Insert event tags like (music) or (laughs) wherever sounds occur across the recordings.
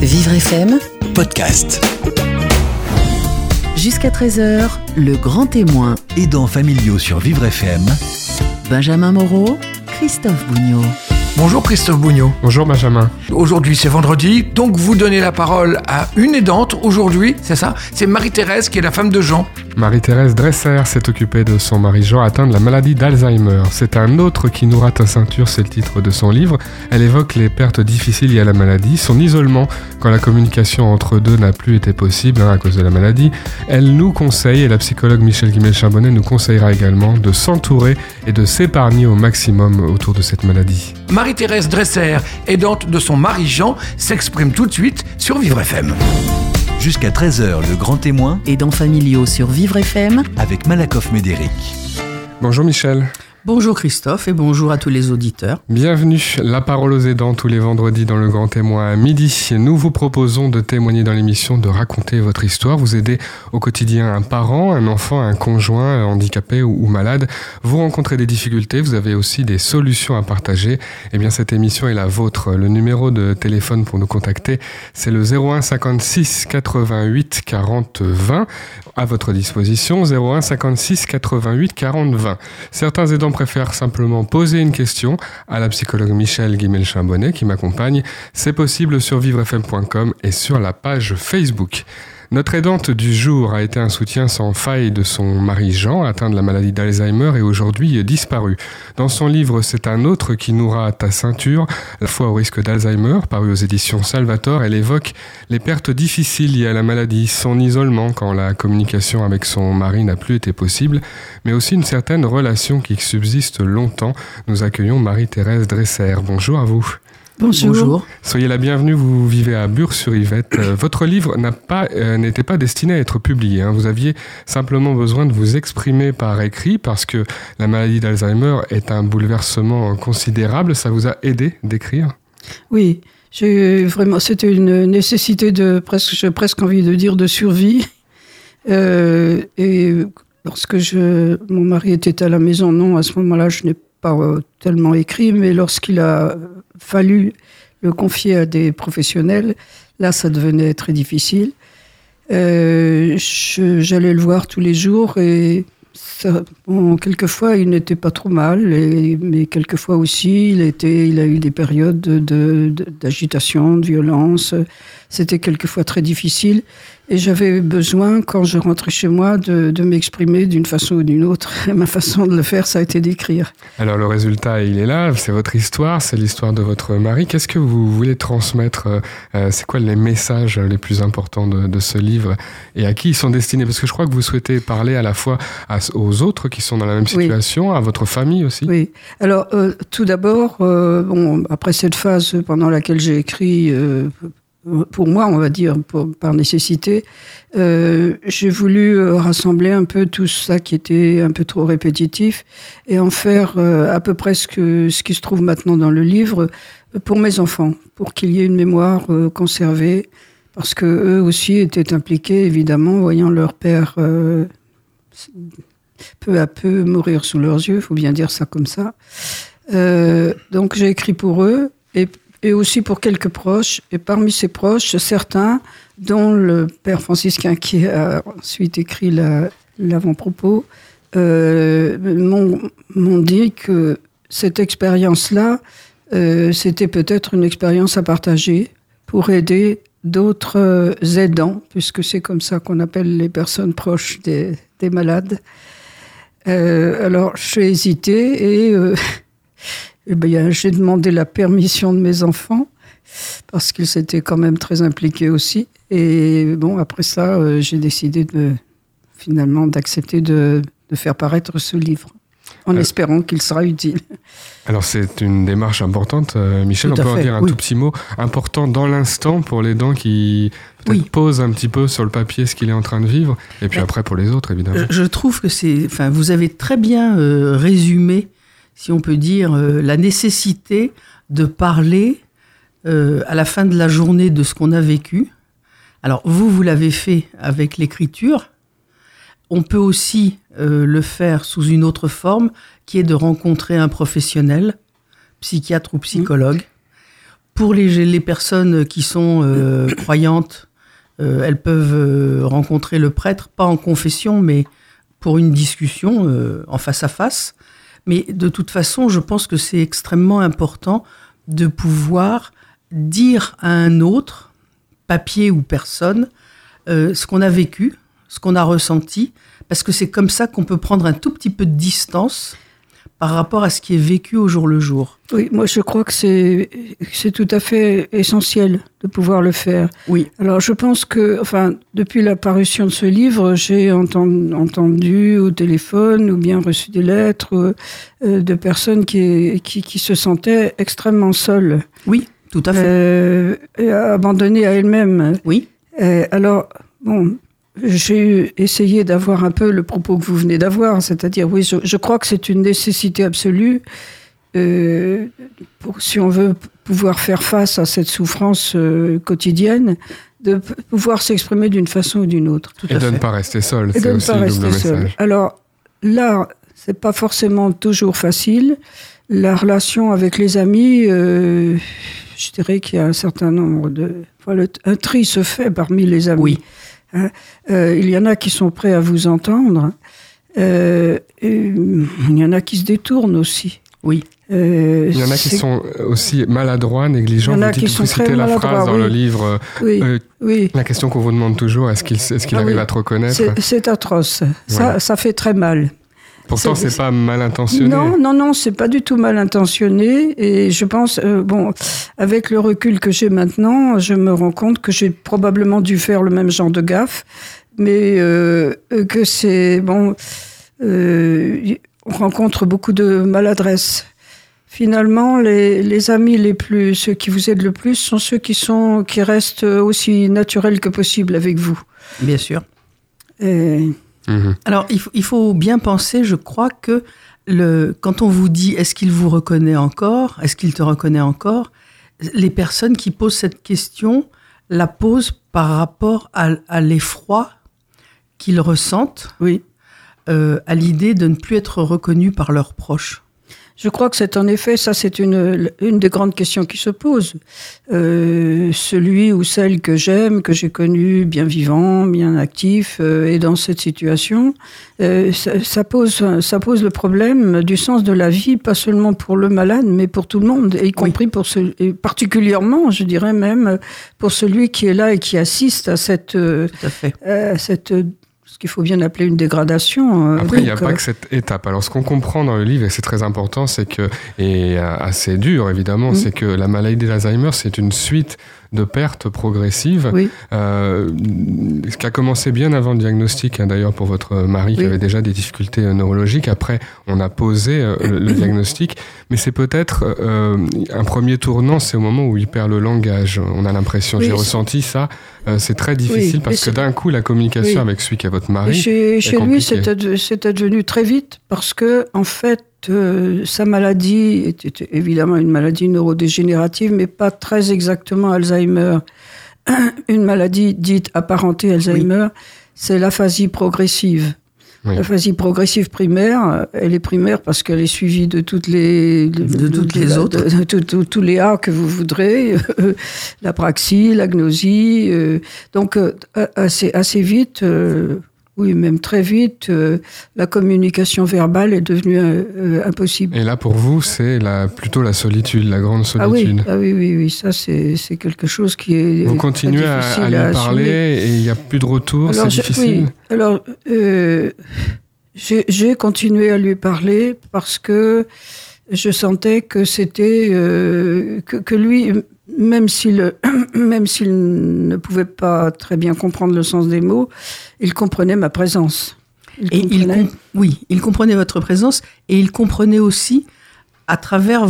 Vivre FM, podcast. jusqu'à 13h, le grand témoin. Aidants familiaux sur Vivre FM. Benjamin Moreau, Christophe Bougnot. Bonjour Christophe Bougnot. Bonjour Benjamin. Aujourd'hui c'est vendredi, donc vous donnez la parole à une aidante aujourd'hui, c'est ça? C'est Marie-Thérèse qui est la femme de Jean. Marie-Thérèse Dresser s'est occupée de son mari Jean atteint de la maladie d'Alzheimer. C'est un autre qui nous rate ta ceinture, c'est le titre de son livre. Elle évoque les pertes difficiles liées à la maladie, son isolement quand la communication entre deux n'a plus été possible hein, à cause de la maladie. Elle nous conseille, et la psychologue Michel Guimel-Charbonnet nous conseillera également de s'entourer et de s'épargner au maximum autour de cette maladie. Marie-Thérèse Dresser, aidante de son mari Jean, s'exprime tout de suite sur Vivre FM. Jusqu'à 13h, le grand témoin Aidants familiaux sur Vivre FM. avec Malakoff Médéric. Bonjour Michel. Bonjour Christophe et bonjour à tous les auditeurs. Bienvenue, la parole aux aidants tous les vendredis dans le Grand Témoin à midi. Nous vous proposons de témoigner dans l'émission, de raconter votre histoire, vous aider au quotidien un parent, un enfant, un conjoint handicapé ou, malade. Vous rencontrez des difficultés, vous avez aussi des solutions à partager. Eh bien, cette émission est la vôtre. Le numéro de téléphone pour nous contacter, c'est le 01 56 88 40 20 à votre disposition. 01 56 88 40 20. Certains aidants préfèrent simplement poser une question à la psychologue Michel Guimel-Chambonnet qui m'accompagne. C'est possible sur vivrefm.com et sur la page Facebook. Notre aidante du jour a été un soutien sans faille de son mari Jean, atteint de la maladie d'Alzheimer et aujourd'hui disparu. Dans son livre C'est un autre qui nourra ta ceinture, la foi au risque d'Alzheimer, paru aux éditions Salvator, elle évoque les pertes difficiles liées à la maladie, son isolement quand la communication avec son mari n'a plus été possible, mais aussi une certaine relation qui subsiste longtemps. Nous accueillons Marie-Thérèse Dresser. Bonjour à vous. Bonjour. Soyez la bienvenue, vous vivez à Bure-sur-Yvette. Euh, votre livre n'a pas, euh, n'était pas destiné à être publié. hein. Vous aviez simplement besoin de vous exprimer par écrit parce que la maladie d'Alzheimer est un bouleversement considérable. Ça vous a aidé d'écrire? Oui, j'ai vraiment, c'était une nécessité de presque, j'ai presque envie de dire de survie. Euh, et lorsque je, mon mari était à la maison, non, à ce moment-là, je n'ai pas euh, tellement écrit, mais lorsqu'il a fallu le confier à des professionnels, là, ça devenait très difficile. Euh, J'allais le voir tous les jours et quelquefois il n'était pas trop mal, mais quelquefois aussi il, était, il a eu des périodes de- de- d'agitation, de, violence. C'était quelquefois très difficile et j'avais besoin, quand je rentrais chez moi, de, de m'exprimer d'une façon ou d'une autre. Et (laughs) ma façon de le faire, ça a été d'écrire. Alors le résultat, il est là, c'est votre histoire, c'est l'histoire de votre mari. Qu'est-ce que vous voulez transmettre euh, euh, C'est quoi les messages les plus importants de, de ce livre et à qui ils sont destinés? Parce que je crois que vous souhaitez parler à la fois à- aux autres qui sont dans la même Oui. situation, à votre famille aussi. Oui. Alors, euh, tout d'abord, euh, bon, après cette phase pendant laquelle j'ai écrit, pour moi, on va dire, par nécessité, euh, j'ai voulu euh, rassembler un peu tout ça qui était un peu trop répétitif et en faire euh, à peu près ce, que- ce qui se trouve maintenant dans le livre pour mes enfants, pour qu'il y ait une mémoire conservée, parce que eux aussi étaient impliqués, évidemment, voyant leur père peu à peu mourir sous leurs yeux, il faut bien dire ça comme ça. Donc j'ai écrit pour eux et, et aussi pour quelques proches. Et parmi ces proches, certains, dont le père franciscain qui a ensuite écrit la- l'avant-propos, euh, m'ont dit que cette expérience-là, euh, c'était peut-être une expérience à partager pour aider d'autres aidants, puisque c'est comme ça qu'on appelle les personnes proches des, des malades. Euh, alors, j'ai hésité et, eh bien, j'ai demandé la permission de mes enfants parce qu'ils s'étaient quand même très impliqués aussi. Et bon, après ça, euh, j'ai décidé de, finalement d'accepter de, de faire paraître ce livre en Euh, espérant qu'il sera utile. Alors c'est une démarche importante, euh, Michel. On peut en dire un oui. tout petit mot important dans l'instant pour les dents qui Oui. posent un petit peu sur le papier ce qu'il est en train de vivre, et puis Mais- après pour les autres évidemment. Je, je trouve que c'est, enfin, vous avez très bien euh, résumé, si on peut dire, euh, la nécessité de parler euh, à la fin de la journée de ce qu'on a vécu. Alors vous, vous l'avez fait avec l'écriture. On peut aussi euh, le faire sous une autre forme, qui est de rencontrer un professionnel, psychiatre ou psychologue, pour les, les personnes qui sont euh, (coughs) croyantes, elles peuvent rencontrer le prêtre, pas en confession, mais pour une discussion en face à face. Mais de toute façon, je pense que c'est extrêmement important de pouvoir dire à un autre, papier ou personne, euh, ce qu'on a vécu, ce qu'on a ressenti, parce que c'est comme ça qu'on peut prendre un tout petit peu de distance par rapport à ce qui est vécu au jour le jour. Oui, moi je crois que c'est c'est tout à fait essentiel de pouvoir le faire. Oui. Alors je pense que, enfin, depuis la parution de ce livre, j'ai entendu, entendu au téléphone ou bien reçu des lettres euh, de personnes qui, qui, qui se sentaient extrêmement seules, Oui, tout à fait. euh, et abandonnées à elles-mêmes. oui. Euh, alors, bon, j'ai essayé d'avoir un peu le propos que vous venez d'avoir, c'est-à-dire, oui, je, je crois que c'est une nécessité absolue, euh, pour, si on veut pouvoir faire face à cette souffrance euh, quotidienne, de pouvoir s'exprimer d'une façon ou d'une autre. Tout Et à de ne pas rester seul, Et c'est de ne aussi pas le double rester seul. message. Alors là, c'est pas forcément toujours facile. La relation avec les amis, euh, je dirais qu'il y a un certain nombre de. enfin, le- un tri se fait parmi les amis. Oui. Hein. Euh, il y en a qui sont prêts à vous entendre. Euh, et il y en a qui se détournent aussi. Oui. Euh, Il y en a qui sont aussi maladroits, négligents. Il y en a Vous, dites, qui sont vous citez très la maladroits, phrase dans le oui. livre, euh, Oui, euh, oui. la question qu'on vous demande toujours, est-ce qu'il est qu'il Ah arrive oui. à te reconnaître? C'est c'est atroce. Voilà. Ça, ça fait très mal. Pourtant, c'est- pas mal intentionné. Non, non, non, c'est pas du tout mal intentionné. Et je pense, euh, bon, avec le recul que j'ai maintenant, je me rends compte que j'ai probablement dû faire le même genre de gaffe, mais euh, euh, que c'est bon. euh, on rencontre beaucoup de maladresse. Finalement, les, les amis les plus, ceux qui vous aident le plus, sont ceux qui sont, qui restent aussi naturels que possible avec vous. Bien sûr. Et Mhm. Alors, il faut, il faut bien penser, je crois, que le, quand on vous dit est-ce qu'il vous reconnaît encore, est-ce qu'il te reconnaît encore, les personnes qui posent cette question la posent par rapport à, à l'effroi qu'ils ressentent oui. euh, à l'idée de ne plus être reconnus par leurs proches. Je crois que c'est en effet, ça c'est une, une des grandes questions qui se posent. Euh, celui ou celle que j'aime, que j'ai connu bien vivant, bien actif, euh, est dans cette situation, euh, ça, ça pose, ça pose le problème du sens de la vie, pas seulement pour le malade, mais pour tout le monde, y compris pour ce, et particulièrement, je dirais même, pour celui qui est là et qui assiste à cette, euh, à cette ce qu'il faut bien appeler une dégradation. euh, Après, il n'y a pas euh, que cette étape. Alors, ce qu'on comprend dans le livre, et c'est très important, c'est que, et euh, assez dur évidemment, Mm. c'est que la maladie d'Alzheimer, c'est une suite de pertes progressives, Oui. euh, ce qui a commencé bien avant le diagnostic, hein, d'ailleurs pour votre mari qui avait déjà des difficultés euh, neurologiques. Après, on a posé euh, le, le diagnostic, mais c'est peut-être euh, un premier tournant, c'est au moment où il perd le langage. On a l'impression, Oui, j'ai ressenti ça. c'est très difficile parce que d'un coup, la communication avec celui qui est votre Et mari. chez, chez lui, c'est advenu très vite parce que, en fait, euh, sa maladie était évidemment une maladie neurodégénérative, mais pas très exactement Alzheimer. (clears throat) Une maladie dite apparentée Alzheimer, c'est l'aphasie progressive. Oui. L'aphasie progressive primaire, elle est primaire parce qu'elle est suivie de toutes les De toutes les autres. de- tous les A que vous voudrez, (laughs) la praxie, la gnosie. euh, donc euh, assez assez vite, euh, oui même très vite, euh, la communication verbale est devenue euh, euh, impossible. Et là, pour vous, c'est la, plutôt la solitude, la grande Ah oui, solitude. ah oui, oui, oui, ça c'est c'est quelque chose qui est Vous continuez à, difficile à lui parler et il n'y a plus de retour, c'est je- difficile. oui. Alors, euh, j'ai j'ai continué à lui parler parce que je sentais que c'était que, que lui, même s'il (clears throat) même s'il ne pouvait pas très bien comprendre le sens des mots, il comprenait ma présence. Il Et comprenait- com- oui, il comprenait votre présence et il comprenait aussi, à travers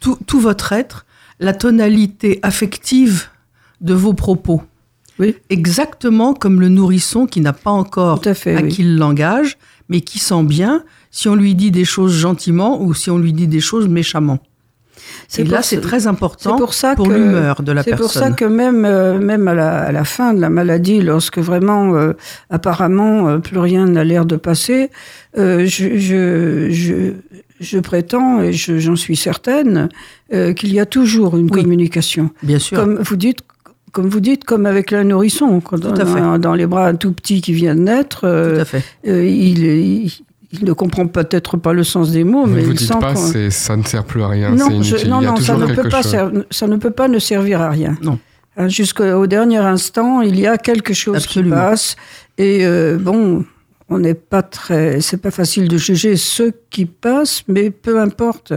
tout, tout votre être, la tonalité affective de vos propos. Oui. Exactement comme le nourrisson qui n'a pas encore Tout à fait, oui. acquis le langage, mais qui sent bien si on lui dit des choses gentiment ou si on lui dit des choses méchamment. C'est Et là, c'est très important C'est pour ça pour l'humeur de la C'est personne. pour ça que même euh, même à la, à la fin de la maladie, lorsque vraiment euh, apparemment euh, plus rien n'a l'air de passer, je, je, je je prétends et je- j'en suis certaine qu'il y a toujours une Oui. communication. Bien sûr. Comme vous dites, comme vous dites, comme avec un nourrisson, quand on dans les bras un tout petit qui vient de naître, Tout à fait. euh, il, il, il ne comprend peut-être pas le sens des mots, Vous mais vous il dites sent pas, ça ne sert plus à rien, non, je- non, non, ça ne, peut pas chose. ser- ça ne peut pas ne servir à rien. Non. Hein, Jusqu'au dernier instant, il y a quelque chose Absolument. qui passe. Et euh, bon, on n'est pas très. C'est pas facile de juger ce qui passe, mais peu importe.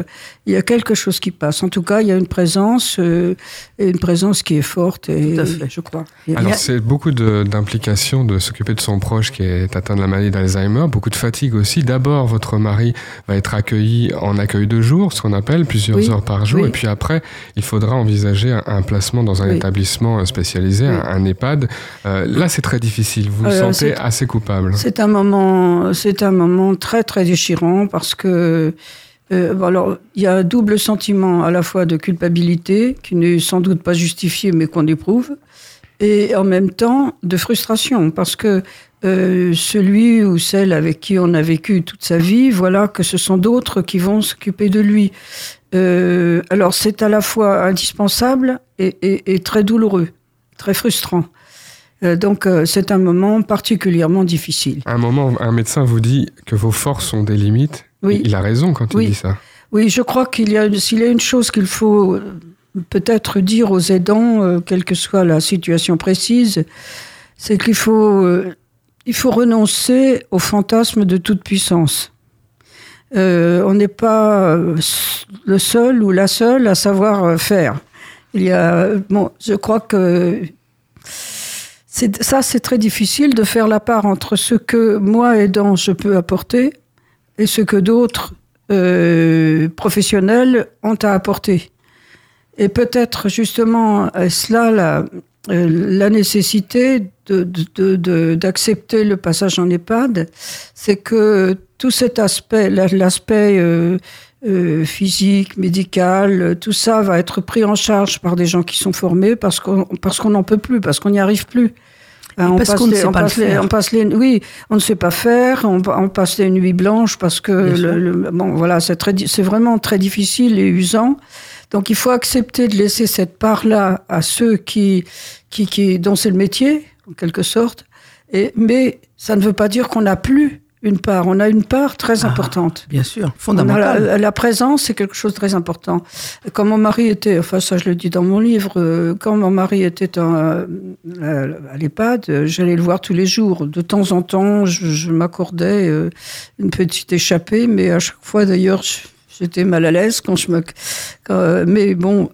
Il y a quelque chose qui passe. En tout cas, il y a une présence, euh, une présence qui est forte, et, Tout à fait. je crois. Alors, c'est beaucoup de- d'implications de, s'occuper de son proche qui est atteint de la maladie d'Alzheimer, beaucoup de fatigue aussi. D'abord, votre mari va être accueilli en accueil de jour, ce qu'on appelle plusieurs Oui, heures par jour, oui. et puis après, il faudra envisager un, un placement dans un Oui. établissement spécialisé, Oui. un, un EHPAD. Euh, là, c'est très difficile. Vous vous Euh, sentez assez coupable. C'est un moment, c'est un moment très très déchirant parce que euh, alors il y a un double sentiment à la fois de culpabilité qui n'est sans doute pas justifié mais qu'on éprouve et en même temps de frustration parce que euh, celui ou celle avec qui on a vécu toute sa vie, voilà que ce sont d'autres qui vont s'occuper de lui. Euh, alors c'est à la fois indispensable et, et- très douloureux, très frustrant. Donc c'est un moment particulièrement difficile. À un moment, un médecin vous dit que vos forces ont des limites. Oui. Il a raison quand il Oui. dit ça. Oui, je crois qu'il y a, s'il y a une chose qu'il faut euh, peut-être dire aux aidants, euh, quelle que soit la situation précise, c'est qu'il faut, euh, il faut renoncer au fantasme de toute puissance. Euh, on n'est pas le seul ou la seule à savoir faire. Il y a, bon, je crois que c'est, ça, c'est très difficile de faire la part entre ce que moi aidant je peux apporter et ce que d'autres euh, professionnels ont à apporter. Et peut-être justement est-ce là la, euh, la nécessité d'accepter le passage en EHPAD, c'est que tout cet aspect, la- l'aspect euh, euh, physique, médical, euh, tout ça va être pris en charge par des gens qui sont formés parce qu'on n'en peut plus, parce qu'on n'y arrive plus. Hein, on parce qu'on ne sait on pas le passe les- faire. on passe les, oui, on ne sait pas faire, on, on passe les nuits blanches parce que le, le- bon, voilà, c'est très, c'est vraiment très difficile et usant. Donc il faut accepter de laisser cette part-là à ceux qui, qui, qui, dont c'est le métier, en quelque sorte. Et, mais ça ne veut pas dire qu'on n'a plus une part. On a une part très Ah, importante. Bien sûr, On a fondamental. la, la présence, c'est quelque chose de très important. Quand mon mari était, enfin ça je le dis dans mon livre, euh, quand mon mari était en, euh, à l'EHPAD, euh, j'allais le voir tous les jours. De temps en temps, je, je m'accordais une petite échappée, mais à chaque fois d'ailleurs, j'étais mal à l'aise quand je me... quand, mais bon,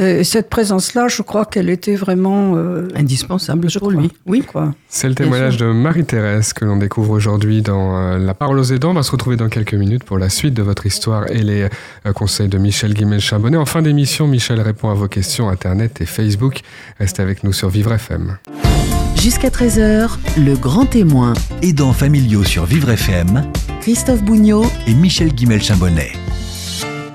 euh, cette présence-là, je crois qu'elle était vraiment... euh, Indispensable je pour crois. lui. Oui. quoi. C'est le témoignage de Marie-Thérèse que l'on découvre aujourd'hui dans euh, La parole aux aidants. On va se retrouver dans quelques minutes pour la suite de votre histoire et les conseils de Michel Guimel-Chambonnet. En fin d'émission, Michel répond à vos questions Internet et Facebook. Restez avec nous sur Vivre FM. Jusqu'à 13h, le grand témoin, Aidants familiaux sur Vivre FM Christophe Bougnot, et Michel Guimel-Chambonnet.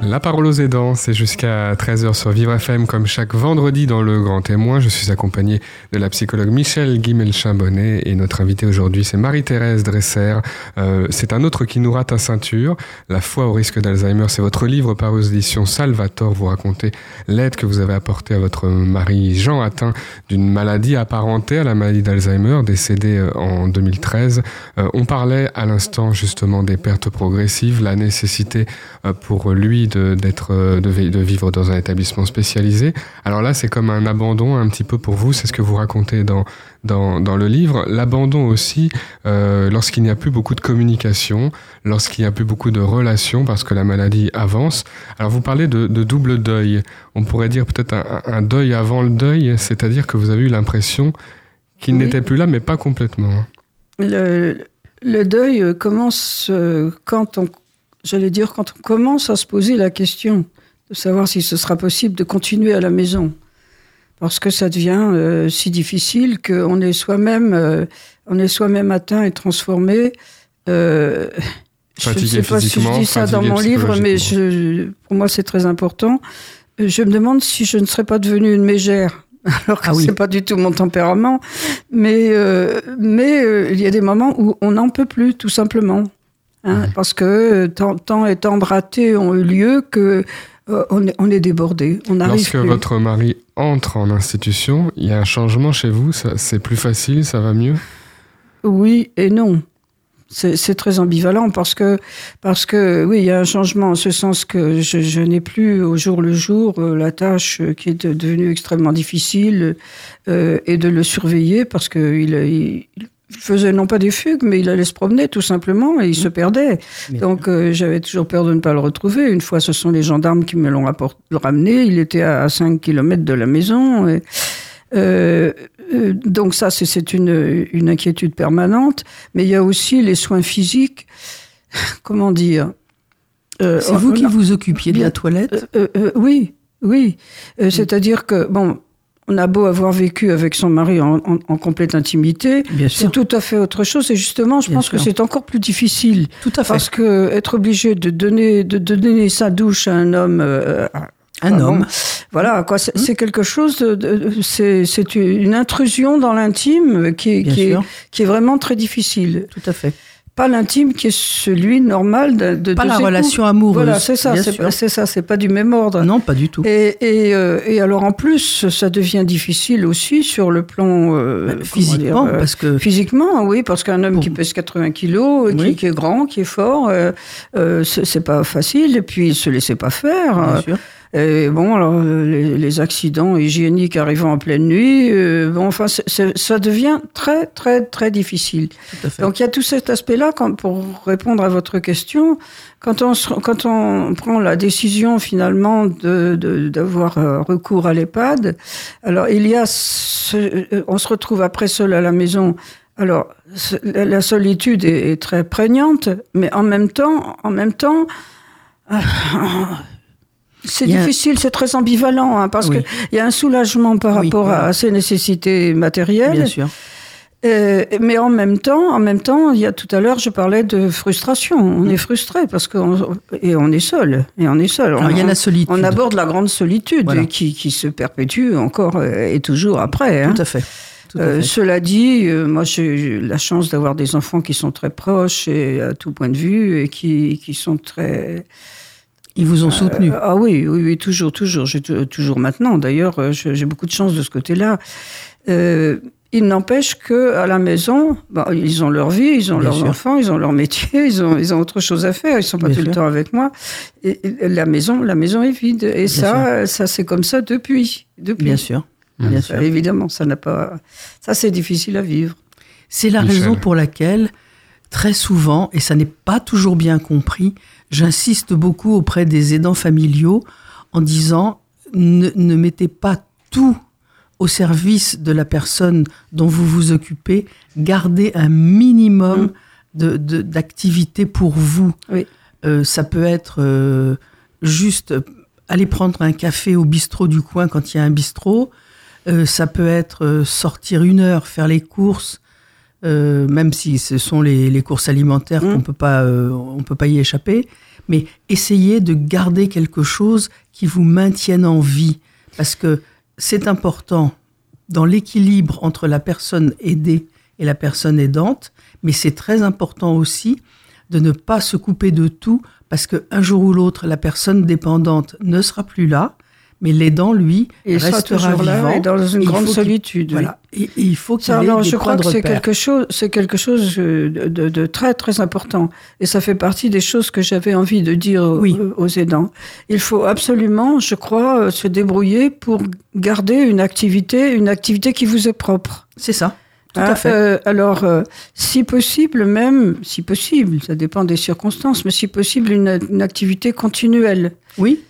La parole aux aidants, c'est jusqu'à 13h sur Vivre FM, comme chaque vendredi dans Le Grand Témoin. Je suis accompagné de la psychologue Michel Guimel-Chambonnet et notre invitée aujourd'hui, c'est Marie-Thérèse Dresser. Euh, c'est un autre qui nous rate à ceinture. La foi au risque d'Alzheimer, c'est votre livre paru aux éditions Salvator. Vous racontez l'aide que vous avez apportée à votre mari Jean, atteint d'une maladie apparentée à la maladie d'Alzheimer, décédé euh, en 2013. Euh, on parlait à l'instant justement des pertes progressives, la nécessité euh, pour lui de, d'être, euh, de, vi- de vivre dans un établissement spécialisé. Alors là, c'est comme un abandon un petit peu pour vous, c'est ce que vous racontez dans, dans, dans le livre. L'abandon aussi, euh, lorsqu'il n'y a plus beaucoup de communication, lorsqu'il n'y a plus beaucoup de relations, parce que la maladie avance. Alors vous parlez de, de double deuil. On pourrait dire peut-être un, un deuil avant le deuil, c'est-à-dire que vous avez eu l'impression qu'il Oui. n'était plus là, mais pas complètement. Le, le deuil euh, commence quand on, j'allais dire, quand on commence à se poser la question de savoir si ce sera possible de continuer à la maison. Parce que ça devient euh, si difficile qu'on est soi-même, euh, on est soi-même atteint et transformé. Euh, je ne sais pas si je dis ça dans mon livre, mais je, pour moi c'est très important. Euh, Je me demande si je ne serais pas devenue une mégère. (laughs) Alors que Ah oui. c'est pas du tout mon tempérament, mais euh, mais euh, il y a des moments où on n'en peut plus, tout simplement. Hein, parce que tant, tant et tant de ratés ont eu lieu que euh, on, est, on est débordé. On Lorsque plus. votre mari entre en institution, il y a un changement chez vous, c'est plus facile, ça va mieux? Oui et non. C'est très ambivalent parce que, parce que oui, il y a un changement en ce sens que je, je n'ai plus au jour le jour euh, la tâche euh, qui est de- devenue extrêmement difficile euh, et de le surveiller parce qu'il il, il faisait non pas des fugues, mais il allait se promener tout simplement et il se perdait. Bien Donc euh, j'avais toujours peur de ne pas le retrouver. Une fois, ce sont les gendarmes qui me l'ont ramené. Il était à 5 km de la maison. Et, euh, euh, donc ça, c'est- une, une inquiétude permanente. Mais il y a aussi les soins physiques. (laughs) Comment dire Euh, C'est vous on- qui vous occupiez de la toilette? Oui, oui. Euh, C'est-à-dire que, bon, on a beau avoir vécu avec son mari en, en- en complète intimité, c'est tout à fait autre chose. Et justement, je Bien pense que c'est encore plus difficile. Tout à fait. Parce que être obligé de donner, de, donner sa douche à un homme, euh, Un ah, homme. bon, voilà, quoi, c'est c'est quelque chose, de, de- c'est une intrusion dans l'intime qui, qui, est, qui est vraiment très difficile. Tout à fait. Pas l'intime qui est celui normal de, de Pas la relation amoureuse. Voilà, c'est ça, c'est ça, c'est pas du même ordre. Non, pas du tout. Et, et, euh, et alors en plus, ça devient difficile aussi sur le plan euh, comment Physiquement, dire, euh, parce que Physiquement, oui, parce qu'un homme Pour- qui pèse 80 kilos, qui, Oui. qui est grand, qui est fort, euh, c'est pas facile. Et puis, il se laissait pas faire. bien sûr. Et bon, alors, euh, les, les accidents hygiéniques arrivant en pleine nuit, euh, bon, enfin, c'est- c'est- ça devient très, très, très difficile. Donc, il y a tout cet aspect-là, quand- pour répondre à votre question, quand on, se- quand on prend la décision finalement de- de- d'avoir euh, recours à l'EHPAD, alors il y a, ce- euh, on se retrouve après seul à la maison. Alors, la solitude est, est très prégnante, mais en même temps, en même temps, c'est difficile, c'est très ambivalent, hein, parce Oui. qu'il y a un soulagement par Oui, rapport voilà. à ses nécessités matérielles. Bien sûr. Euh, mais en même temps, en même temps, il y a tout à l'heure, je parlais de frustration. On est frustré parce qu'on et on est seul et on est seul. Alors, on, il y a la solitude. on aborde la grande solitude Voilà. qui, qui se perpétue encore euh, et toujours après. hein. Tout à fait. Euh, cela dit, euh, moi j'ai eu la chance d'avoir des enfants qui sont très proches et à tout point de vue et qui, qui sont très Ils vous ont soutenu. euh, ah oui, oui, oui, toujours, toujours. Toujours maintenant. D'ailleurs, euh, j'ai beaucoup de chance de ce côté-là. Euh, il n'empêche que à la maison, bah, ils ont leur vie, ils ont Bien leurs sûr. enfants, ils ont leur métier, ils ont, ils ont autre chose à faire. Ils sont pas Bien tout le temps avec moi. Et, et la maison, la maison est vide. Et ça, ça c'est comme ça depuis, depuis. Bien sûr. Bien sûr. Évidemment, ça n'a pas. Ça, c'est difficile à vivre. C'est la Michel. raison pour laquelle, très souvent, et ça n'est pas toujours bien compris, j'insiste beaucoup auprès des aidants familiaux en disant ne, ne mettez pas tout au service de la personne dont vous vous occupez, gardez un minimum Mm. de- de- d'activité pour vous. Oui. Euh, ça peut être euh, juste aller prendre un café au bistrot du coin quand il y a un bistrot. Euh, ça peut être euh, sortir une heure, faire les courses, euh, même si ce sont les, les courses alimentaires Mm. qu'on peut pas, euh, on peut pas y échapper. Mais essayez de garder quelque chose qui vous maintienne en vie, parce que c'est important dans l'équilibre entre la personne aidée et la personne aidante, mais c'est très important aussi de ne pas se couper de tout, parce qu'un jour ou l'autre, la personne dépendante ne sera plus là, mais l'aidant, lui, il restera là vivant. et dans une grande solitude. Voilà. Et, et il faut qu'il ait alors, des je crois que c'est quelque chose, c'est quelque chose euh, de, de- de très très important, et ça fait partie des choses que j'avais envie de dire aux- Oui. aux aidants. Il faut absolument, je crois, euh, se débrouiller pour garder une activité, une activité qui vous est propre. C'est ça, tout Hein, à fait. euh, alors, euh, si possible, même, si possible, ça dépend des circonstances, mais si possible, une, une activité continuelle. oui.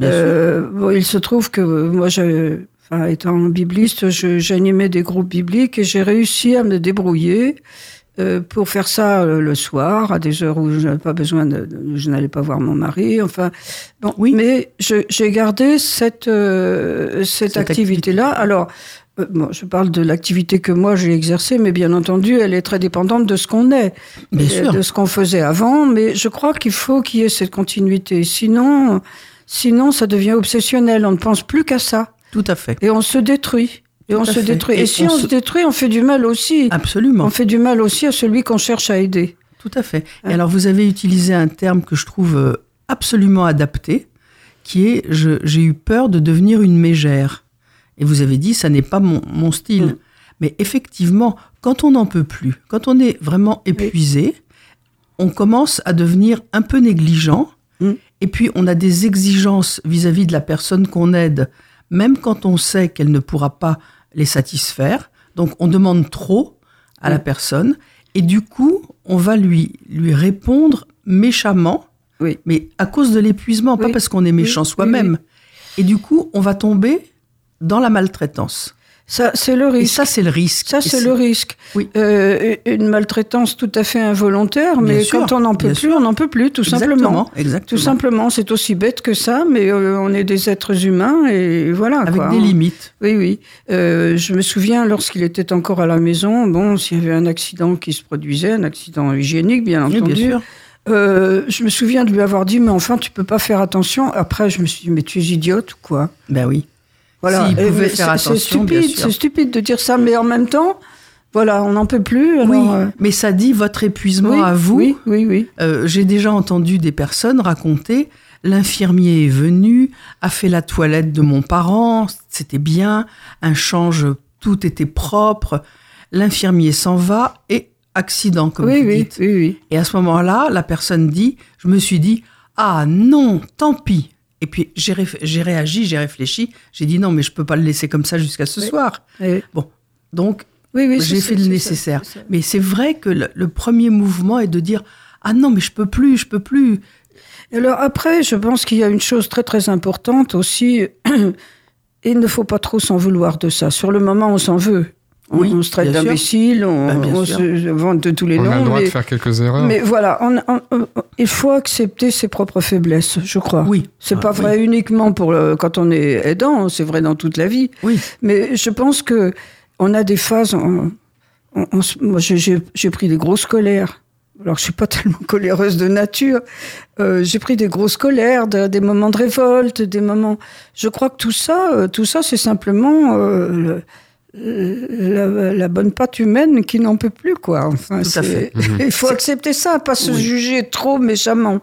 Euh, bon, il se trouve que moi, je, enfin, étant bibliste, je- j'animais des groupes bibliques et j'ai réussi à me débrouiller euh, pour faire ça euh, le soir, à des heures où je n'avais pas besoin de, de- je n'allais pas voir mon mari. Enfin, bon, Oui. mais j'ai gardé cette euh, cette, Cette activité-là. Alors. euh, Bon, je parle de l'activité que moi j'ai exercée, mais bien entendu, elle est très dépendante de ce qu'on est, Bien sûr. de ce qu'on faisait avant. Mais je crois qu'il faut qu'il y ait cette continuité. Sinon, Sinon, ça devient obsessionnel. On ne pense plus qu'à ça. Tout à fait. Et on se détruit. Et on se fait. détruit. Et, Et si on on, se- se détruit, on fait du mal aussi. Absolument. On fait du mal aussi à celui qu'on cherche à aider. Tout à fait. Et alors, vous avez utilisé un terme que je trouve euh, absolument adapté, qui est j'ai eu peur de devenir une mégère. Et vous avez dit, ça n'est pas mon, mon style. Mm. Mais effectivement, quand on n'en peut plus, quand on est vraiment épuisé, on commence à devenir un peu négligent. Mm. Et puis, on a des exigences vis-à-vis de la personne qu'on aide, même quand on sait qu'elle ne pourra pas les satisfaire. Donc, on demande trop à la personne. Et du coup, on va lui, lui répondre méchamment, Oui. mais à cause de l'épuisement, pas parce qu'on est méchant soi-même. Et du coup, on va tomber dans la maltraitance. Ça, c'est le Et risque. ça, c'est le risque. Ça, Et c'est le risque. Oui. Euh, une maltraitance tout à fait involontaire, Bien mais sûr, quand on n'en peut plus, on n'en peut plus, tout simplement. Exactement. Tout simplement, c'est aussi bête que ça, mais euh, on est des êtres humains et voilà. Avec quoi. des limites. Oui, oui. Euh, je me souviens, lorsqu'il était encore à la maison, bon, s'il y avait un accident qui se produisait, un accident hygiénique, bien Oui, entendu. bien sûr. euh, je me souviens de lui avoir dit, mais enfin, tu peux pas faire attention. Après, je me suis dit, mais tu es idiote ou quoi? Ben oui. Voilà. S'il Et- pouvait mais faire c'est- attention, stupide, c'est stupide de dire ça, mais en même temps, voilà, on n'en peut plus. alors, Oui, euh, mais ça dit votre épuisement oui, à vous. Oui, oui, oui. Euh, J'ai déjà entendu des personnes raconter l'infirmier est venu, a fait la toilette de mon parent, c'était bien, un change, tout était propre. L'infirmier s'en va et accident, comme oui, vous oui, dites. oui, oui. Et à ce moment-là, la personne dit, je me suis dit, ah non, tant pis. Et puis j'ai réagi, j'ai réfléchi, j'ai dit non, mais je peux pas le laisser comme ça jusqu'à ce Oui. soir. Oui, Donc oui, oui, j'ai fait le nécessaire. ça. Mais c'est vrai que le, le premier mouvement est de dire ah non mais je peux plus, je peux plus. Alors après, je pense qu'il y a une chose très très importante aussi. (clears throat) Il ne faut pas trop s'en vouloir de ça. Sur le moment, on s'en veut. On, Oui, on se traite d'imbécile, on, Ben, on se vante de tous les On noms. a le droit mais, de faire quelques erreurs. mais voilà, on- on- on- il faut accepter ses propres faiblesses, je crois. Oui, C'est Ah, pas oui. vrai uniquement pour le- quand on est aidant, c'est vrai dans toute la vie. Oui, Mais je pense que on a des phases. on- on- on se- moi, j'ai- pris des grosses colères. Alors, je suis pas (laughs) tellement coléreuse de nature. Euh, j'ai pris des grosses colères, de- des moments de révolte, des moments. Je crois que tout ça, euh, tout ça, c'est simplement euh, le- la, la bonne patte humaine qui n'en peut plus, quoi. Enfin, Tout à fait. (laughs) Il faut accepter ça, pas se Oui. juger trop méchamment.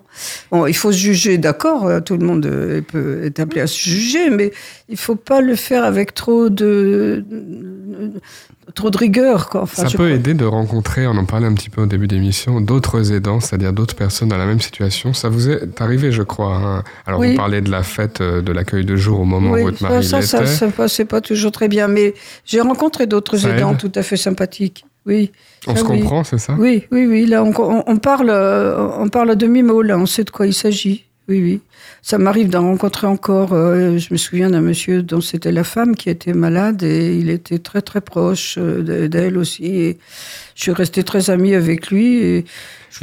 Bon, il faut se juger, d'accord, euh, tout le monde euh, peut, est appelé à se juger, mais il faut pas le faire avec trop de, trop de rigueur, quoi. Enfin, Ça peut crois- aider de rencontrer, on en parlait un petit peu au début d'émission, d'autres aidants, c'est-à-dire d'autres personnes dans la même situation. Ça vous est arrivé, je crois. hein. Alors, Oui. vous parlez de la fête euh, de l'accueil de jour au moment Oui, où votre ça, mari ça, ça, l'était. ça passait pas toujours très bien, mais j'ai rencontré d'autres Ça aidants aide. tout à fait sympathiques. Oui. On ça, se oui. comprend, c'est ça? Oui, oui, oui. Là, on, on- parle, on parle à demi-mot. Là, on sait de quoi il s'agit. Oui, oui. Ça m'arrive d'en rencontrer encore. euh, je me souviens d'un monsieur dont c'était la femme qui était malade et il était très très proche euh, de- d'elle aussi. Et je suis restée très amie avec lui. Et,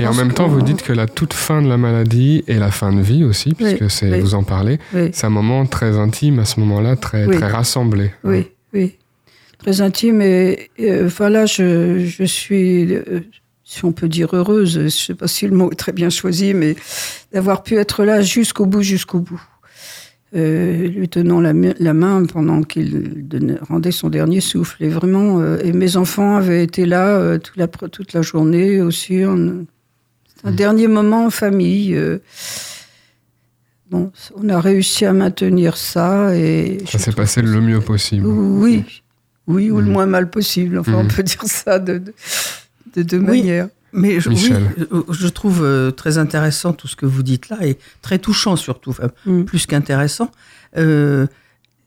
en même temps, vous dites que la toute fin de la maladie et la fin de vie aussi, puisque c'est, oui. vous en parlez, Oui, c'est un moment très intime à ce moment-là, très, très rassemblé. oui, oui. Très intime. Et, et, enfin là, je, je suis, euh, si on peut dire heureuse, je ne sais pas si le mot est très bien choisi, mais d'avoir pu être là jusqu'au bout, jusqu'au bout. Euh, lui tenant la, main pendant qu'il rendait son dernier souffle. Et vraiment, euh, et mes enfants avaient été là euh, toute, la, toute la journée aussi. On- un dernier moment en famille. bon, on a réussi à maintenir ça. Et Ça s'est passé le mieux possible. oui, oui, ou le Mhm. moins mal possible. Enfin, on Mhm. peut dire ça de, de, de deux Oui. manières. mais je, oui, Michel. euh, je trouve euh, très intéressant tout ce que vous dites là et très touchant surtout, enfin, Mm. plus qu'intéressant. Euh,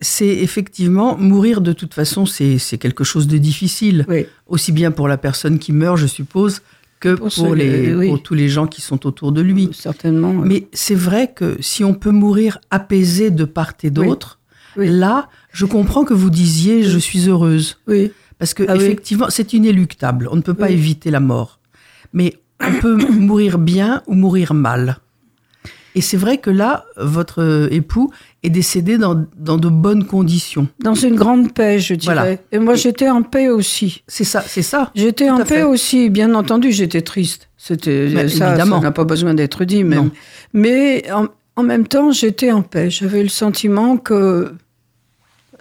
c'est effectivement mourir de toute façon, c'est quelque chose de difficile, Oui, aussi bien pour la personne qui meurt, je suppose, que Pour pour, ceux- les, oui. pour tous les gens qui sont autour de lui. certainement. oui. Mais c'est vrai que si on peut mourir apaisé de part et d'autre, Oui. là, je comprends que vous disiez je suis heureuse. oui, Parce que Ah oui. effectivement, c'est inéluctable. On ne peut pas Oui. éviter la mort. Mais on peut (coughs) mourir bien ou mourir mal. Et c'est vrai que là, votre époux est décédé dans, dans de bonnes conditions. dans une grande paix, je dirais. Voilà. Et moi, j'étais en paix aussi. C'est ça, c'est ça. J'étais en paix fait. aussi, bien entendu, j'étais triste. C'était ça, ça évidemment. n'a pas besoin d'être dit, même. Non. Mais en, en même temps, j'étais en paix. J'avais le sentiment que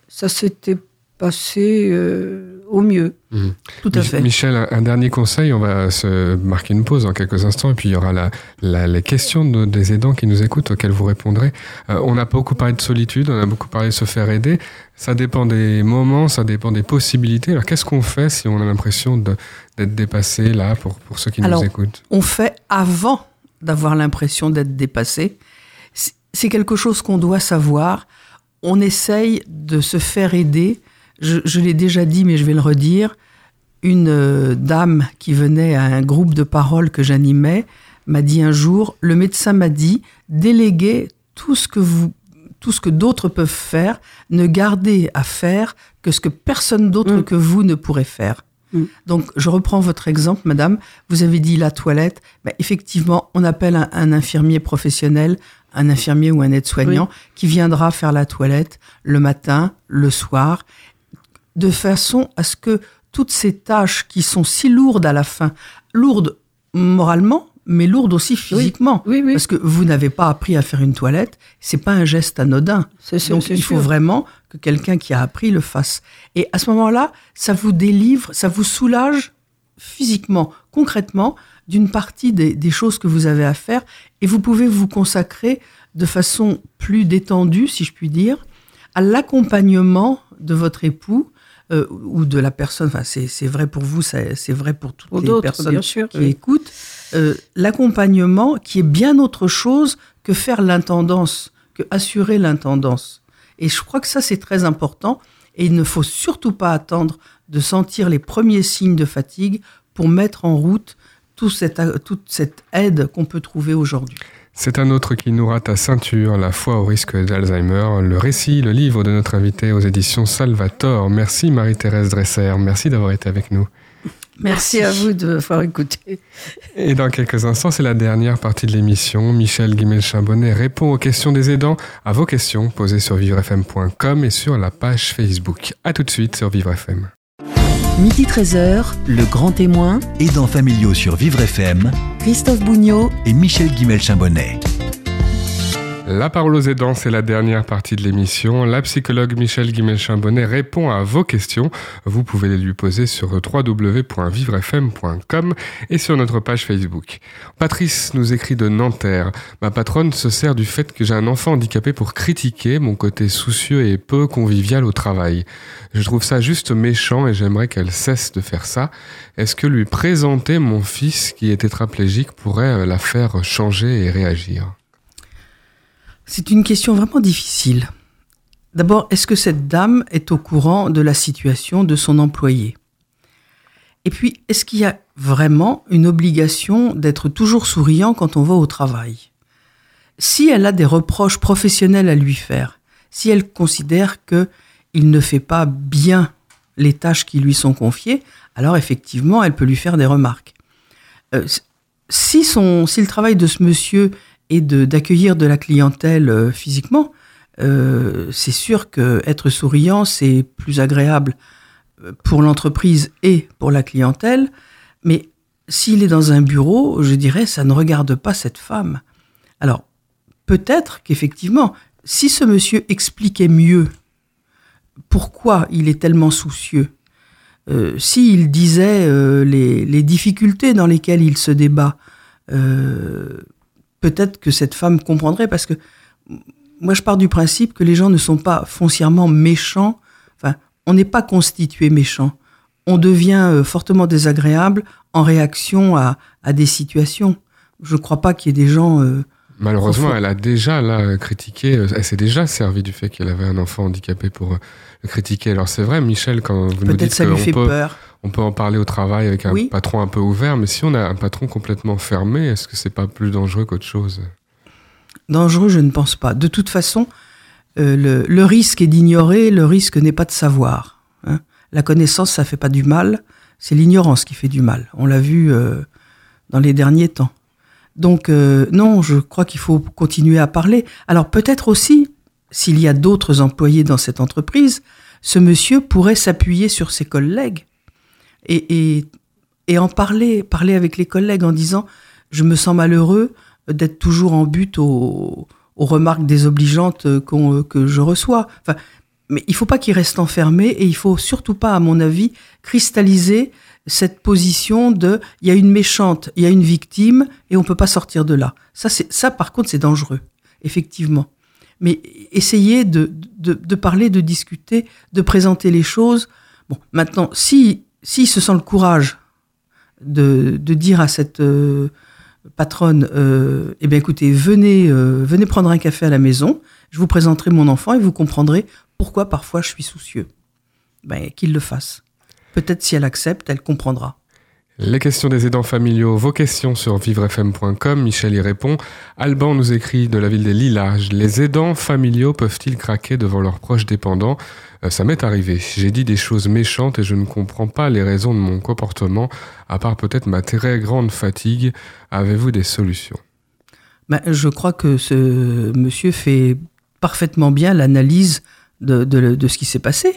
ça s'était passé euh, au mieux. Mmh. Tout à fait. Michel, un, dernier conseil, on va se marquer une pause dans quelques instants et puis il y aura la, la, les questions de, des aidants qui nous écoutent auxquelles vous répondrez. Euh, on a beaucoup parlé de solitude, on a beaucoup parlé de se faire aider. Ça dépend des moments, ça dépend des possibilités. Alors qu'est-ce qu'on fait si on a l'impression d'être dépassé là pour, pour ceux qui Alors, nous écoutent? On fait avant d'avoir l'impression d'être dépassé. C'est quelque chose qu'on doit savoir. On essaye de se faire aider. Je, je l'ai déjà dit, mais je vais le redire. Une euh, dame qui venait à un groupe de parole que j'animais m'a dit un jour, le médecin m'a dit, déléguez tout ce que vous tout ce que d'autres peuvent faire, ne gardez à faire que ce que personne d'autre Mm. que vous ne pourrait faire. Mm. Donc, je reprends votre exemple, madame. Vous avez dit la toilette. Ben, effectivement, on appelle un, un infirmier professionnel, un infirmier ou un aide-soignant, qui viendra faire la toilette le matin, le soir, de façon à ce que toutes ces tâches qui sont si lourdes à la fin, lourdes moralement, mais lourdes aussi physiquement, Oui, oui. parce que vous n'avez pas appris à faire une toilette, c'est pas un geste anodin. Sûr, Donc il faut vraiment que quelqu'un qui a appris le fasse. Et à ce moment-là, ça vous délivre, ça vous soulage physiquement, concrètement, d'une partie des, des choses que vous avez à faire, et vous pouvez vous consacrer de façon plus détendue, si je puis dire, à l'accompagnement de votre époux euh, ou de la personne. Enfin, c'est vrai pour vous, c'est vrai pour toutes Pour les personnes bien sûr. qui oui. écoutent, euh, l'accompagnement qui est bien autre chose que faire l'intendance, que assurer l'intendance. Et je crois que ça, c'est très important. Et il ne faut surtout pas attendre de sentir les premiers signes de fatigue pour mettre en route tout cette, toute cette aide qu'on peut trouver aujourd'hui. C'est un autre qui nourra ta ceinture, la foi au risque d'Alzheimer, le récit, le livre de notre invité aux éditions Salvator. Merci Marie-Thérèse Dresser, merci d'avoir été avec nous. Merci à vous de m'avoir écouté. Et dans quelques instants, c'est la dernière partie de l'émission. Michel Guimel-Chambonnet répond aux questions des aidants, à vos questions posées sur vivrefm.com et sur la page Facebook. À tout de suite sur Vivre FM. Midi 13h, le grand témoin, Aidants familiaux sur Vivre FM Christophe Bougnot, et Michel Guimel-Chambonnet. La parole aux aidants, c'est la dernière partie de l'émission. La psychologue Michel Guimel-Chambonnet répond à vos questions. Vous pouvez les lui poser sur www.vivrefm.com et sur notre page Facebook. Patrice nous écrit de Nanterre. Ma patronne se sert du fait que j'ai un enfant handicapé pour critiquer mon côté soucieux et peu convivial au travail. Je trouve ça juste méchant et j'aimerais qu'elle cesse de faire ça. Est-ce que lui présenter mon fils qui est tétraplégique pourrait la faire changer et réagir? C'est une question vraiment difficile. D'abord, est-ce que cette dame est au courant de la situation de son employé? Et puis, est-ce qu'il y a vraiment une obligation d'être toujours souriant quand on va au travail? Si elle a des reproches professionnels à lui faire, si elle considère que il ne fait pas bien les tâches qui lui sont confiées, alors effectivement, elle peut lui faire des remarques. Euh, si, si le travail de ce monsieur de- d'accueillir de, la clientèle euh, physiquement, euh, c'est sûr que être souriant, c'est plus agréable euh, pour l'entreprise et pour la clientèle. Mais s'il est dans un bureau, je dirais, ça ne regarde pas cette femme. Alors, peut-être qu'effectivement, si ce monsieur expliquait mieux pourquoi il est tellement soucieux, s'il disait les, les difficultés dans lesquelles il se débat, peut-être que cette femme comprendrait, parce que moi je pars du principe que les gens ne sont pas foncièrement méchants, enfin, on n'est pas constitué méchant, on devient euh, fortement désagréable en réaction à, des situations. Je ne crois pas qu'il y ait des gens... euh, Malheureusement, elle a déjà là critiqué, euh, elle s'est déjà servi du fait qu'elle avait un enfant handicapé pour euh, le critiquer. Alors c'est vrai, Michel, quand vous nous dites ça lui fait peut, peur. on peut en parler au travail avec un Oui. patron un peu ouvert, mais si on a un patron complètement fermé, est-ce que c'est pas plus dangereux qu'autre chose? Dangereux, je ne pense pas. De toute façon, euh, le, le risque est d'ignorer, le risque n'est pas de savoir. hein. La connaissance, ça fait pas du mal, c'est l'ignorance qui fait du mal. On l'a vu euh, dans les derniers temps. Donc euh, non, je crois qu'il faut continuer à parler. Alors peut-être aussi, s'il y a d'autres employés dans cette entreprise, ce monsieur pourrait s'appuyer sur ses collègues et, en parler, parler avec les collègues en disant je me sens malheureux d'être toujours en but aux, remarques désobligeantes qu'on- que je reçois. Mais il faut pas qu'il reste enfermé et il faut surtout pas, à mon avis, cristalliser cette position de il y a une méchante, il y a une victime et on peut pas sortir de là. Ça, c'est ça par contre, c'est dangereux, effectivement. Mais essayer de, de, de, parler, de discuter, de présenter les choses. Bon, maintenant, si s'il se sent le courage de, de dire à cette euh, patronne, euh, eh bien écoutez, venez, euh, venez prendre un café à la maison, je vous présenterai mon enfant et vous comprendrez pourquoi parfois je suis soucieux. Ben, qu'il le fasse. Peut-être si elle accepte, elle comprendra. Les questions des aidants familiaux, vos questions sur vivrefm.com, Michel y répond. Alban nous écrit de la ville des Lilas. Les aidants familiaux peuvent-ils craquer devant leurs proches dépendants? Euh, Ça m'est arrivé. J'ai dit des choses méchantes et je ne comprends pas les raisons de mon comportement, à part peut-être ma très grande fatigue. Avez-vous des solutions? Ben, Je crois que ce monsieur fait parfaitement bien l'analyse de, de, ce qui s'est passé.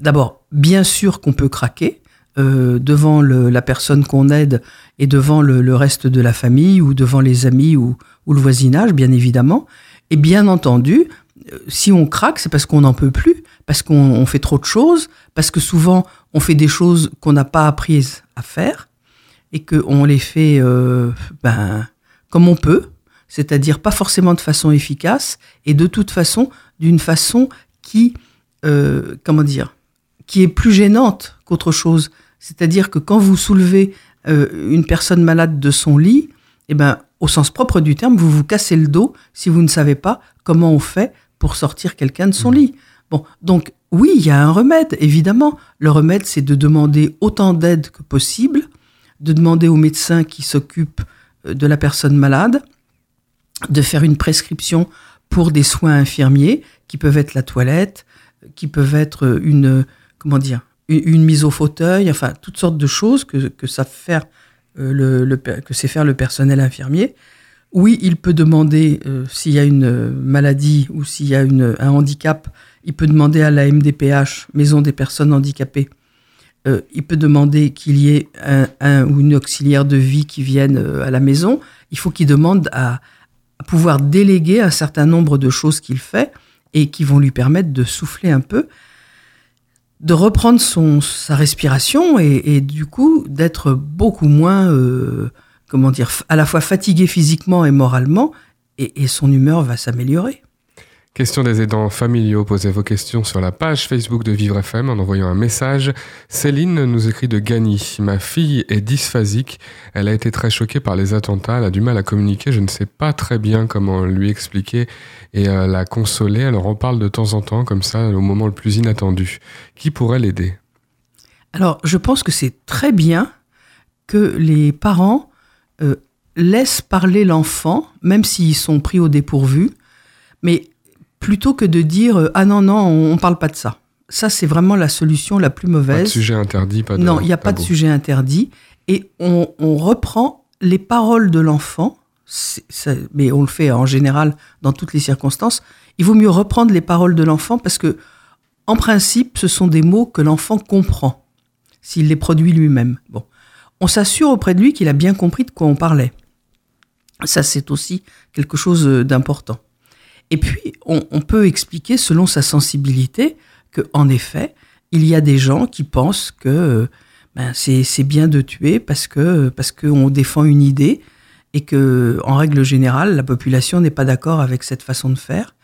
D'abord, bien sûr qu'on peut craquer euh, devant la personne qu'on aide et devant le, reste de la famille ou devant les amis ou, ou, le voisinage, bien évidemment. Et bien entendu, euh, si on craque, c'est parce qu'on n'en peut plus, parce qu'on fait trop de choses, parce que souvent on fait des choses qu'on n'a pas apprises à faire et qu'on les fait euh, ben, comme on peut, c'est-à-dire pas forcément de façon efficace et de toute façon d'une façon qui, euh, comment dire, qui est plus gênante qu'autre chose. C'est-à-dire que quand vous soulevez euh, une personne malade de son lit, eh ben, au sens propre du terme, vous vous cassez le dos si vous ne savez pas comment on fait pour sortir quelqu'un de son mmh. lit. Bon, donc oui, il y a un remède, évidemment. Le remède, c'est de demander autant d'aide que possible, de demander au médecin qui s'occupe euh, de la personne malade, de faire une prescription pour des soins infirmiers, qui peuvent être la toilette, qui peuvent être une, comment dire, une, mise au fauteuil, enfin toutes sortes de choses que, que faire euh, le, que c'est faire le personnel infirmier. Oui, il peut demander euh, s'il y a une maladie ou s'il y a une, un handicap, il peut demander à la MDPH, Maison des personnes handicapées. Euh, il peut demander qu'il y ait un, ou une auxiliaire de vie qui vienne à la maison. Il faut qu'il demande à, pouvoir déléguer un certain nombre de choses qu'il fait et qui vont lui permettre de souffler un peu de reprendre son, sa respiration et, et du coup d'être beaucoup moins, euh, comment dire, à la fois fatigué physiquement et moralement, et, et son humeur va s'améliorer. Question des aidants familiaux. Posez vos questions sur la page Facebook de Vivre FM en envoyant un message. Céline nous écrit de Gagny. Ma fille est dysphasique. Elle a été très choquée par les attentats. Elle a du mal à communiquer. Je ne sais pas très bien comment lui expliquer et euh, la consoler. Elle en parle de temps en temps, comme ça, au moment le plus inattendu. Qui pourrait l'aider? Alors, je pense que c'est très bien que les parents euh, laissent parler l'enfant, même s'ils sont pris au dépourvu. Mais plutôt que de dire euh, ah non non on, ne parle pas de ça. Ça c'est vraiment la solution la plus mauvaise. Pas de sujet interdit, pas de Non, il n'y a pas de sujet interdit et on, on reprend les paroles de l'enfant. Mais on le fait en général dans toutes les circonstances. Il vaut mieux reprendre les paroles de l'enfant parce que en principe ce sont des mots que l'enfant comprend s'il les produit lui-même. Bon, on s'assure auprès de lui qu'il a bien compris de quoi on parlait. Ça c'est aussi quelque chose d'important. Et puis, on, peut expliquer selon sa sensibilité que, en effet, il y a des gens qui pensent que ben, c'est bien de tuer parce que parce qu'on défend une idée et que, en règle générale, la population n'est pas d'accord avec cette façon de faire.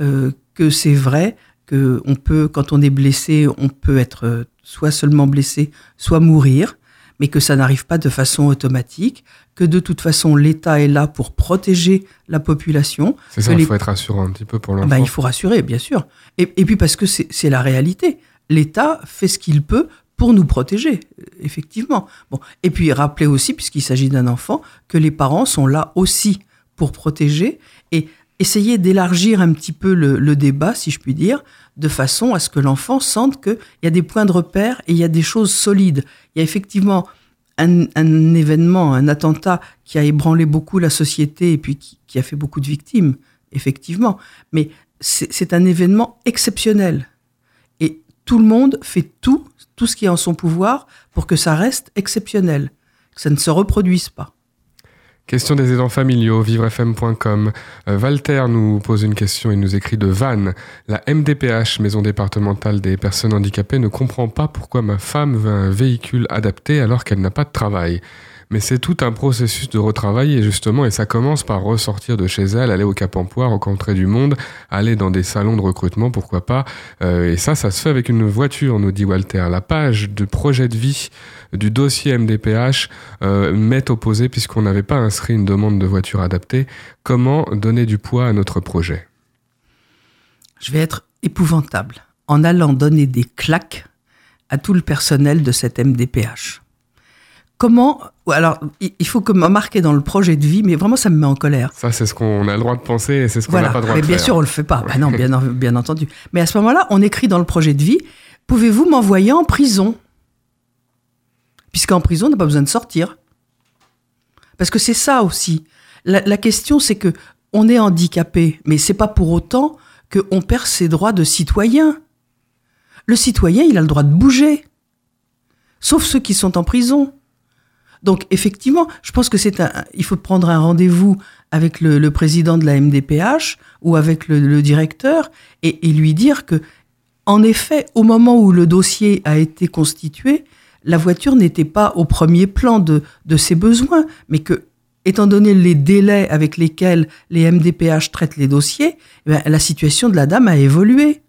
Euh, que c'est vrai que on peut, quand on est blessé, on peut être soit seulement blessé, soit mourir mais que ça n'arrive pas de façon automatique, que de toute façon l'État est là pour protéger la population. C'est ça, il faut être rassurant un petit peu pour l'enfant. Ben, il faut rassurer, bien sûr. Et, et puis parce que c'est la réalité. L'État fait ce qu'il peut pour nous protéger, effectivement. Bon. Et puis rappeler aussi, puisqu'il s'agit d'un enfant, que les parents sont là aussi pour protéger et essayer d'élargir un petit peu le, débat, si je puis dire, de façon à ce que l'enfant sente qu'il y a des points de repère et il y a des choses solides. Il y a effectivement un, un événement, un attentat qui a ébranlé beaucoup la société et puis qui, qui a fait beaucoup de victimes, effectivement. Mais c'est un événement exceptionnel. Et tout le monde fait tout, tout ce qui est en son pouvoir pour que ça reste exceptionnel, que ça ne se reproduise pas. Question des aidants familiaux, vivrefm.com. Euh, Walter nous pose une question, il nous écrit de Vannes. La MDPH, Maison départementale des personnes handicapées, ne comprend pas pourquoi ma femme veut un véhicule adapté alors qu'elle n'a pas de travail. Mais c'est tout un processus de retravail et justement, et ça commence par ressortir de chez elle, aller au Cap Emploi, rencontrer du monde, aller dans des salons de recrutement, pourquoi pas. Euh, et ça, ça se fait avec une voiture, nous dit Walter. La page de projet de vie du dossier MDPH euh, m'est opposée puisqu'on n'avait pas inscrit une demande de voiture adaptée. Comment donner du poids à notre projet? Je vais être épouvantable en allant donner des claques à tout le personnel de cette MDPH comment alors il faut que marquer dans le projet de vie, mais vraiment ça me met en colère. Ça c'est ce qu'on a le droit de penser et c'est ce qu'on n'a pas le droit mais de bien sûr on le fait pas. Bah non, bien, bien entendu. Mais à ce moment-là, on écrit dans le projet de vie pouvez-vous m'envoyer en prison? Puisqu'en prison, on n'a pas besoin de sortir. Parce que c'est ça aussi. La, la question, c'est que on est handicapé, mais c'est pas pour autant qu'on perd ses droits de citoyen. Le citoyen, il a le droit de bouger. Sauf ceux qui sont en prison. Donc effectivement, je pense que c'est un, il faut prendre un rendez-vous avec le, président de la MDPH ou avec le, directeur et, lui dire que, en effet, au moment où le dossier a été constitué, la voiture n'était pas au premier plan de, de ses besoins, mais que, étant donné les délais avec lesquels les MDPH traitent les dossiers, eh la situation de la dame a évolué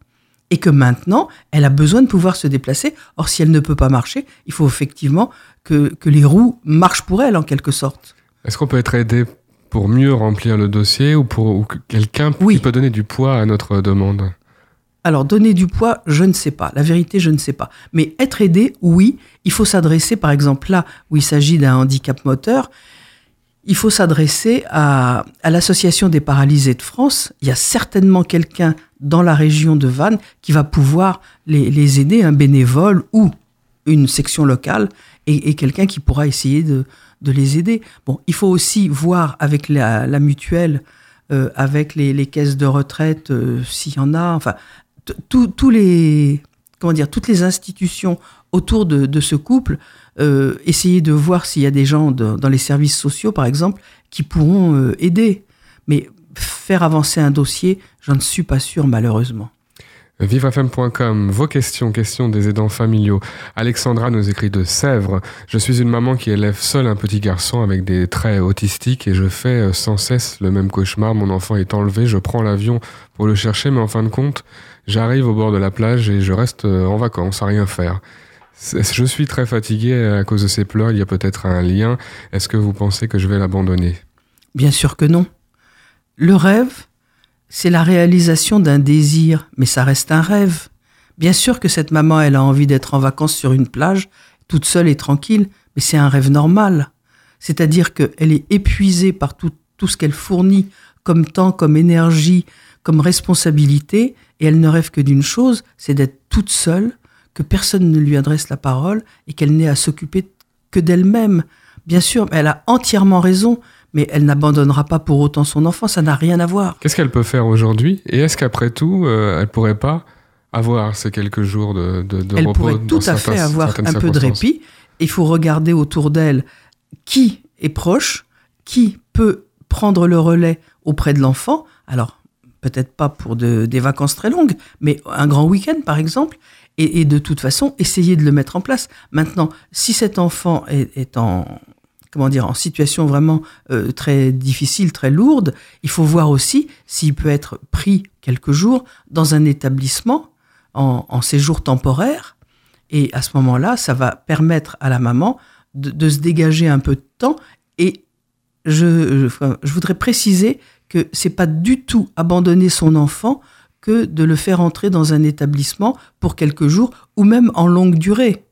et que maintenant, elle a besoin de pouvoir se déplacer. Or, si elle ne peut pas marcher, il faut effectivement que, que les roues marchent pour elle, en quelque sorte. Est-ce qu'on peut être aidé pour mieux remplir le dossier ou pour quelqu'un qui peut donner du poids à notre demande? Alors, donner du poids, je ne sais pas. La vérité, je ne sais pas. Mais être aidé, oui. Il faut s'adresser, par exemple, là où il s'agit d'un handicap moteur, il faut s'adresser à, à l'association des paralysés de France. Il y a certainement quelqu'un dans la région de Vannes qui va pouvoir les, les aider, un bénévole ou une section locale et, quelqu'un qui pourra essayer de, les aider. Bon, il faut aussi voir avec la, mutuelle, euh, avec les, caisses de retraite, euh, s'il y en a, enfin, tous les, comment dire, toutes les institutions autour de, ce couple, euh, essayer de voir s'il y a des gens dans les services sociaux, par exemple, qui pourront aider. Mais faire avancer un dossier, j'en suis pas sûr, malheureusement. Vivrefm.com, vos questions, questions des aidants familiaux. Alexandra nous écrit de Sèvres. Je suis une maman qui élève seule un petit garçon avec des traits autistiques et je fais euh, sans cesse le même cauchemar. Mon enfant est enlevé, je prends l'avion pour le chercher, mais en fin de compte, j'arrive au bord de la plage et je reste euh, en vacances à rien faire. Je suis très fatigué à cause de ces pleurs, il y a peut-être un lien. Est-ce que vous pensez que je vais l'abandonner? Bien sûr que non. Le rêve, c'est la réalisation d'un désir, mais ça reste un rêve. Bien sûr que cette maman, elle a envie d'être en vacances sur une plage, toute seule et tranquille, mais c'est un rêve normal. C'est-à-dire qu'elle est épuisée par tout, ce qu'elle fournit comme temps, comme énergie, comme responsabilité, et elle ne rêve que d'une chose, c'est d'être toute seule, que personne ne lui adresse la parole, et qu'elle n'ait à s'occuper que d'elle-même. Bien sûr, elle a entièrement raison, mais elle n'abandonnera pas pour autant son enfant, ça n'a rien à voir. Qu'est-ce qu'elle peut faire aujourd'hui? Et est-ce qu'après tout, euh, elle pourrait pas avoir ces quelques jours de, de, de elle repos pourrait tout à fait avoir un peu de répit. Il faut regarder autour d'elle qui est proche, qui peut prendre le relais auprès de l'enfant. Alors, peut-être pas pour de, des vacances très longues, mais un grand week-end, par exemple. Et, et, de toute façon, essayer de le mettre en place. Maintenant, si cet enfant est, est en, comment dire, en situation vraiment euh, très difficile, très lourde, il faut voir aussi s'il peut être pris quelques jours dans un établissement en, séjour temporaire. Et à ce moment-là, ça va permettre à la maman de, se dégager un peu de temps. Et je, je, je voudrais préciser que c'est pas du tout abandonner son enfant que de le faire entrer dans un établissement pour quelques jours ou même en longue durée.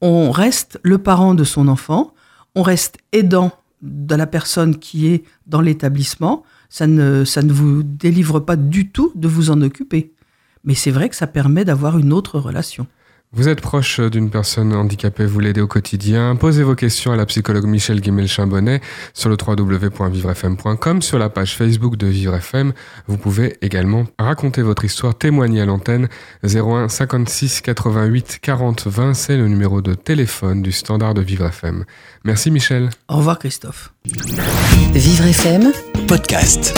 On reste le parent de son enfant, on reste aidant de la personne qui est dans l'établissement, ça ne, ça ne vous délivre pas du tout de vous en occuper. Mais c'est vrai que ça permet d'avoir une autre relation. Vous êtes proche d'une personne handicapée, vous l'aidez au quotidien. Posez vos questions à la psychologue Michel Guimel-Chambonnet sur le www.vivrefm.com, sur la page Facebook de Vivre FM. Vous pouvez également raconter votre histoire, témoigner à l'antenne 01 56 88 40 20. C'est le numéro de téléphone du standard de Vivre FM. Merci Michel. Au revoir Christophe. Vivre FM Podcast.